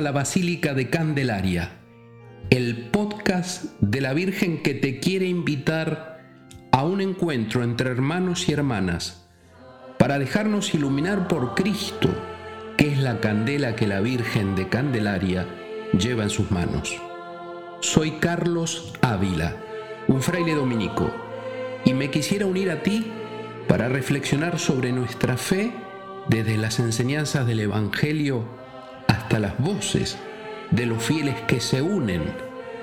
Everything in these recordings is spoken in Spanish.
La Basílica de Candelaria, el podcast de la Virgen que te quiere invitar a un encuentro entre hermanos y hermanas para dejarnos iluminar por Cristo, que es la candela que la Virgen de Candelaria lleva en sus manos. Soy Carlos Ávila, un fraile dominico, y me quisiera unir a ti para reflexionar sobre nuestra fe desde las enseñanzas del Evangelio hasta las voces de los fieles que se unen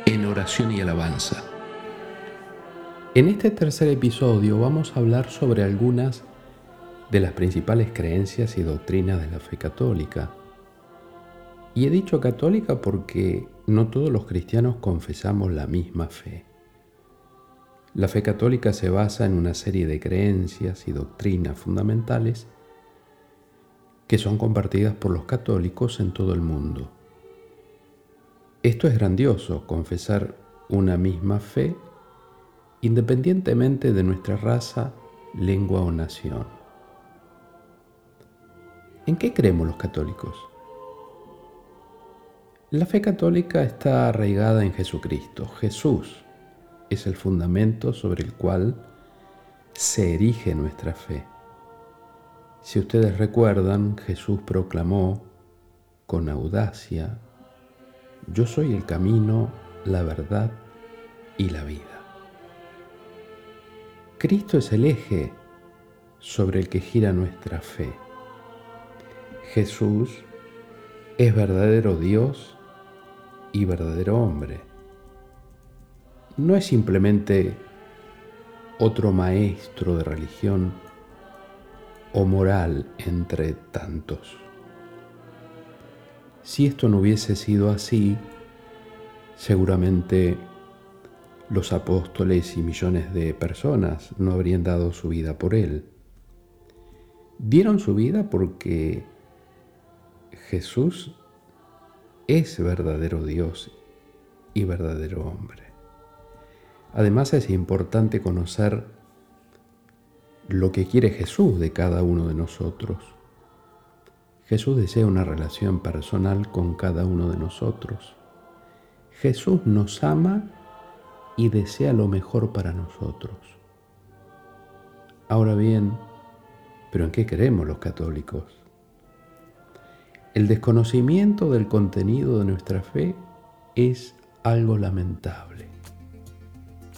en oración y alabanza. En este tercer episodio vamos a hablar sobre algunas de las principales creencias y doctrinas de la fe católica. Y he dicho católica porque no todos los cristianos confesamos la misma fe. La fe católica se basa en una serie de creencias y doctrinas fundamentales que son compartidas por los católicos en todo el mundo. Esto es grandioso, confesar una misma fe independientemente de nuestra raza, lengua o nación. ¿En qué creemos los católicos? La fe católica está arraigada en Jesucristo. Jesús es el fundamento sobre el cual se erige nuestra fe. Si ustedes recuerdan, Jesús proclamó con audacia, yo soy el camino, la verdad y la vida. Cristo es el eje sobre el que gira nuestra fe. Jesús es verdadero Dios y verdadero hombre. No es simplemente otro maestro de religión o moral entre tantos. Si esto no hubiese sido así, seguramente los apóstoles y millones de personas no habrían dado su vida por él. Dieron su vida porque Jesús es verdadero Dios y verdadero hombre. Además es importante conocer lo que quiere Jesús de cada uno de nosotros. Jesús desea una relación personal con cada uno de nosotros. Jesús nos ama y desea lo mejor para nosotros. Ahora bien, ¿pero en qué creemos los católicos? El desconocimiento del contenido de nuestra fe es algo lamentable.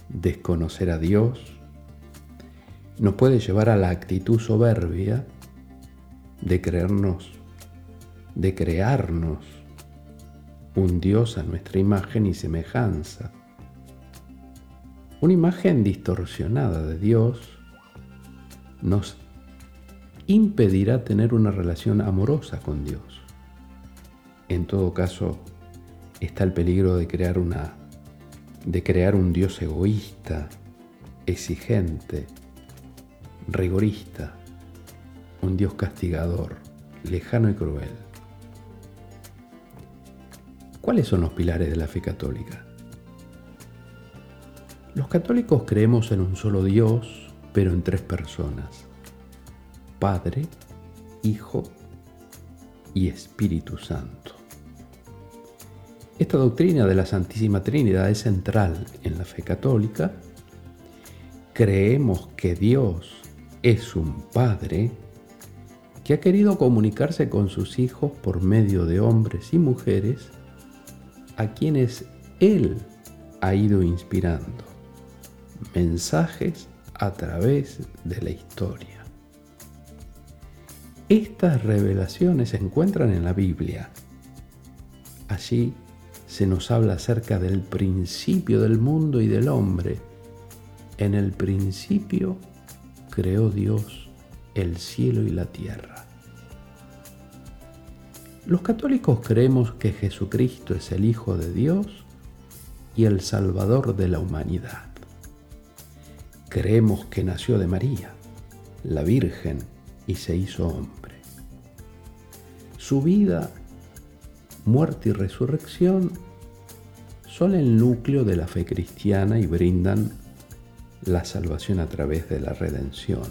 Desconocer a Dios nos puede llevar a la actitud soberbia de creernos, de crearnos un Dios a nuestra imagen y semejanza. Una imagen distorsionada de Dios nos impedirá tener una relación amorosa con Dios. En todo caso, está el peligro de crear una de crear un Dios egoísta, exigente, rigorista, un Dios castigador, lejano y cruel. ¿Cuáles son los pilares de la fe católica? Los católicos creemos en un solo Dios, pero en tres personas, Padre, Hijo y Espíritu Santo. Esta doctrina de la Santísima Trinidad es central en la fe católica. Creemos que Dios es un padre que ha querido comunicarse con sus hijos por medio de hombres y mujeres a quienes Él ha ido inspirando mensajes a través de la historia. Estas revelaciones se encuentran en la Biblia. Allí se nos habla acerca del principio del mundo y del hombre. En el principio creó Dios el cielo y la tierra. Los católicos creemos que Jesucristo es el Hijo de Dios y el Salvador de la humanidad. Creemos que nació de María, la Virgen, y se hizo hombre. Su vida, muerte y resurrección son el núcleo de la fe cristiana y brindan la salvación a través de la redención.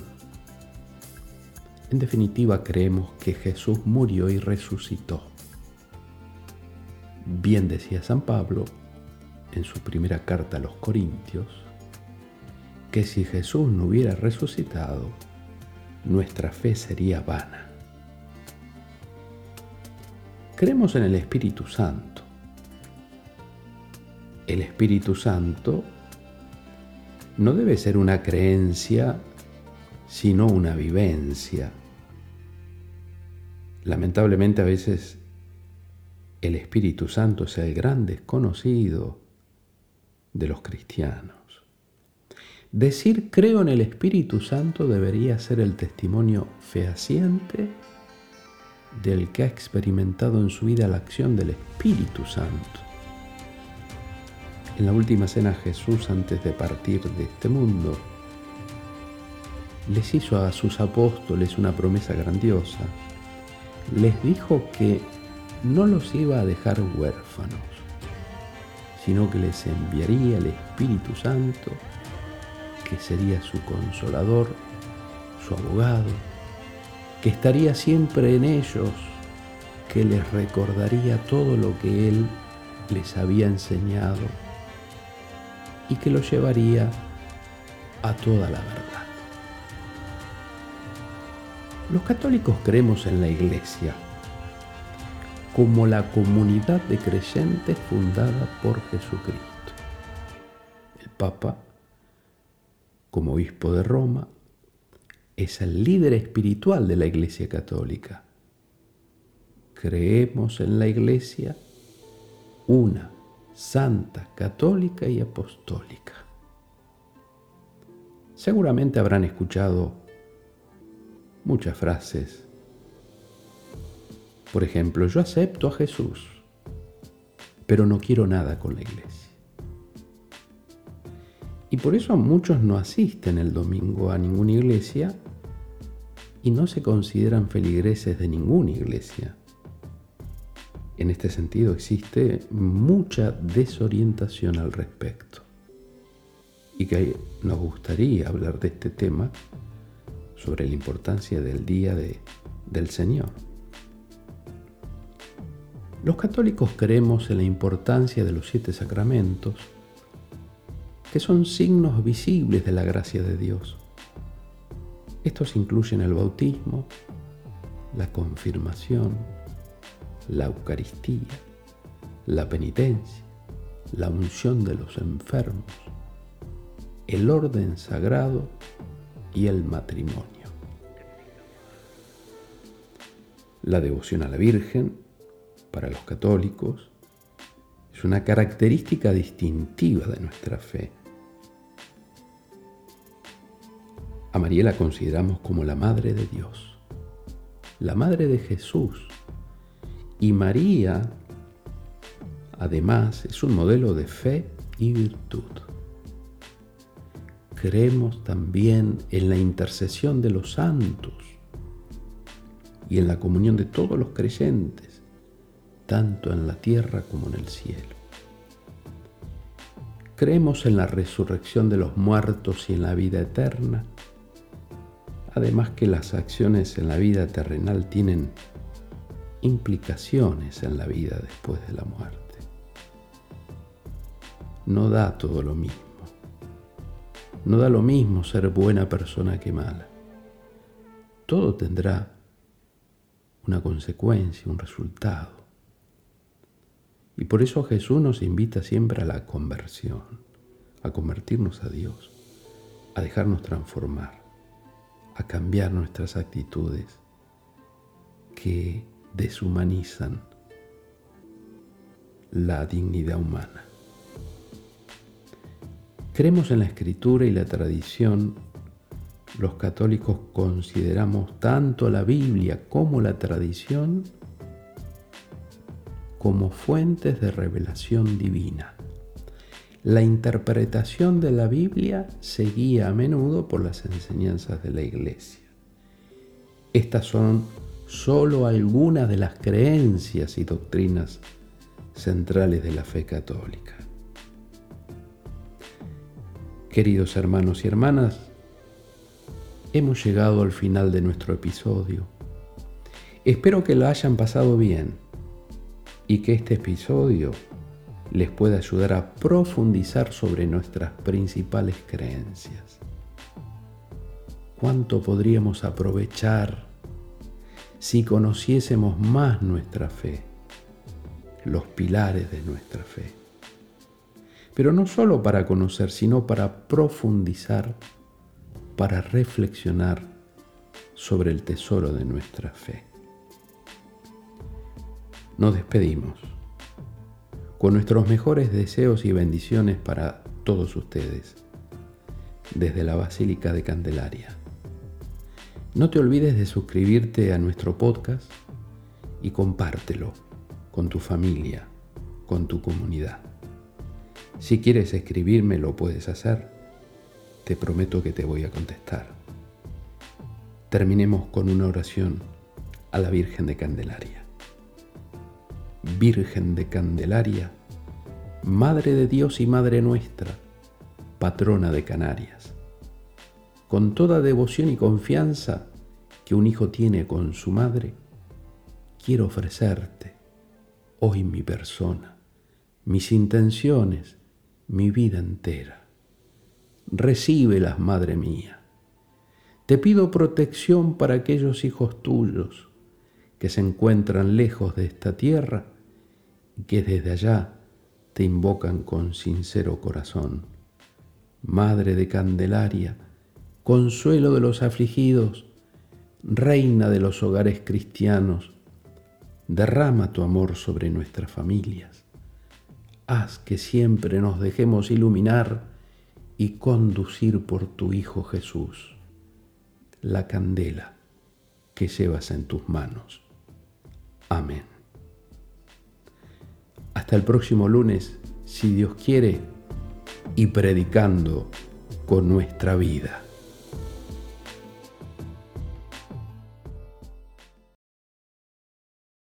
En definitiva, creemos que Jesús murió y resucitó. Bien decía San Pablo en su primera carta a los Corintios, que si Jesús no hubiera resucitado, nuestra fe sería vana. Creemos en el Espíritu Santo. El Espíritu Santo no debe ser una creencia, sino una vivencia. Lamentablemente a veces el Espíritu Santo es el gran desconocido de los cristianos. Decir creo en el Espíritu Santo debería ser el testimonio fehaciente del que ha experimentado en su vida la acción del Espíritu Santo. En la última cena Jesús, antes de partir de este mundo, les hizo a sus apóstoles una promesa grandiosa. Les dijo que no los iba a dejar huérfanos, sino que les enviaría el Espíritu Santo, que sería su consolador, su abogado, que estaría siempre en ellos, que les recordaría todo lo que Él les había enseñado y que los llevaría a toda la verdad. Los católicos creemos en la Iglesia como la comunidad de creyentes fundada por Jesucristo. El Papa, como obispo de Roma, es el líder espiritual de la Iglesia Católica. Creemos en la Iglesia una, santa, católica y apostólica. Seguramente habrán escuchado muchas frases. Por ejemplo, yo acepto a Jesús, pero no quiero nada con la iglesia. Y por eso muchos no asisten el domingo a ninguna iglesia y no se consideran feligreses de ninguna iglesia. En este sentido existe mucha desorientación al respecto y que nos gustaría hablar de este tema sobre la importancia del día del Señor. Los católicos creemos en la importancia de los siete sacramentos, que son signos visibles de la gracia de Dios estos incluyen el bautismo, la confirmación, la Eucaristía, la penitencia, la unción de los enfermos, el orden sagrado y el matrimonio. La devoción a la Virgen, para los católicos, es una característica distintiva de nuestra fe A María la consideramos como la Madre de Dios, la Madre de Jesús. Y María, además, es un modelo de fe y virtud. Creemos también en la intercesión de los santos y en la comunión de todos los creyentes, tanto en la tierra como en el cielo. Creemos en la resurrección de los muertos y en la vida eterna Además que las acciones en la vida terrenal tienen implicaciones en la vida después de la muerte. No da todo lo mismo. No da lo mismo ser buena persona que mala. Todo tendrá una consecuencia, un resultado. Y por eso Jesús nos invita siempre a la conversión, a convertirnos a Dios, a dejarnos transformar a cambiar nuestras actitudes que deshumanizan la dignidad humana. Creemos en la escritura y la tradición. Los católicos consideramos tanto la Biblia como la tradición como fuentes de revelación divina. La interpretación de la Biblia se guía a menudo por las enseñanzas de la Iglesia. Estas son solo algunas de las creencias y doctrinas centrales de la fe católica. Queridos hermanos y hermanas, hemos llegado al final de nuestro episodio. Espero que lo hayan pasado bien y que este episodio les pueda ayudar a profundizar sobre nuestras principales creencias. ¿Cuánto podríamos aprovechar si conociésemos más nuestra fe, los pilares de nuestra fe? Pero no solo para conocer, sino para profundizar, para reflexionar sobre el tesoro de nuestra fe. Nos despedimos con nuestros mejores deseos y bendiciones para todos ustedes desde la Basílica de Candelaria. No te olvides de suscribirte a nuestro podcast y compártelo con tu familia, con tu comunidad. Si quieres escribirme lo puedes hacer. Te prometo que te voy a contestar. Terminemos con una oración a la Virgen de Candelaria. Virgen de Candelaria, Madre de Dios y Madre nuestra, patrona de Canarias. Con toda devoción y confianza que un hijo tiene con su madre, quiero ofrecerte hoy mi persona, mis intenciones, mi vida entera. Recíbelas, Madre mía. Te pido protección para aquellos hijos tuyos que se encuentran lejos de esta tierra y que desde allá te invocan con sincero corazón. Madre de Candelaria, consuelo de los afligidos, reina de los hogares cristianos, derrama tu amor sobre nuestras familias. Haz que siempre nos dejemos iluminar y conducir por tu Hijo Jesús, la candela que llevas en tus manos. Amén. Hasta el próximo lunes, si Dios quiere, y predicando con nuestra vida.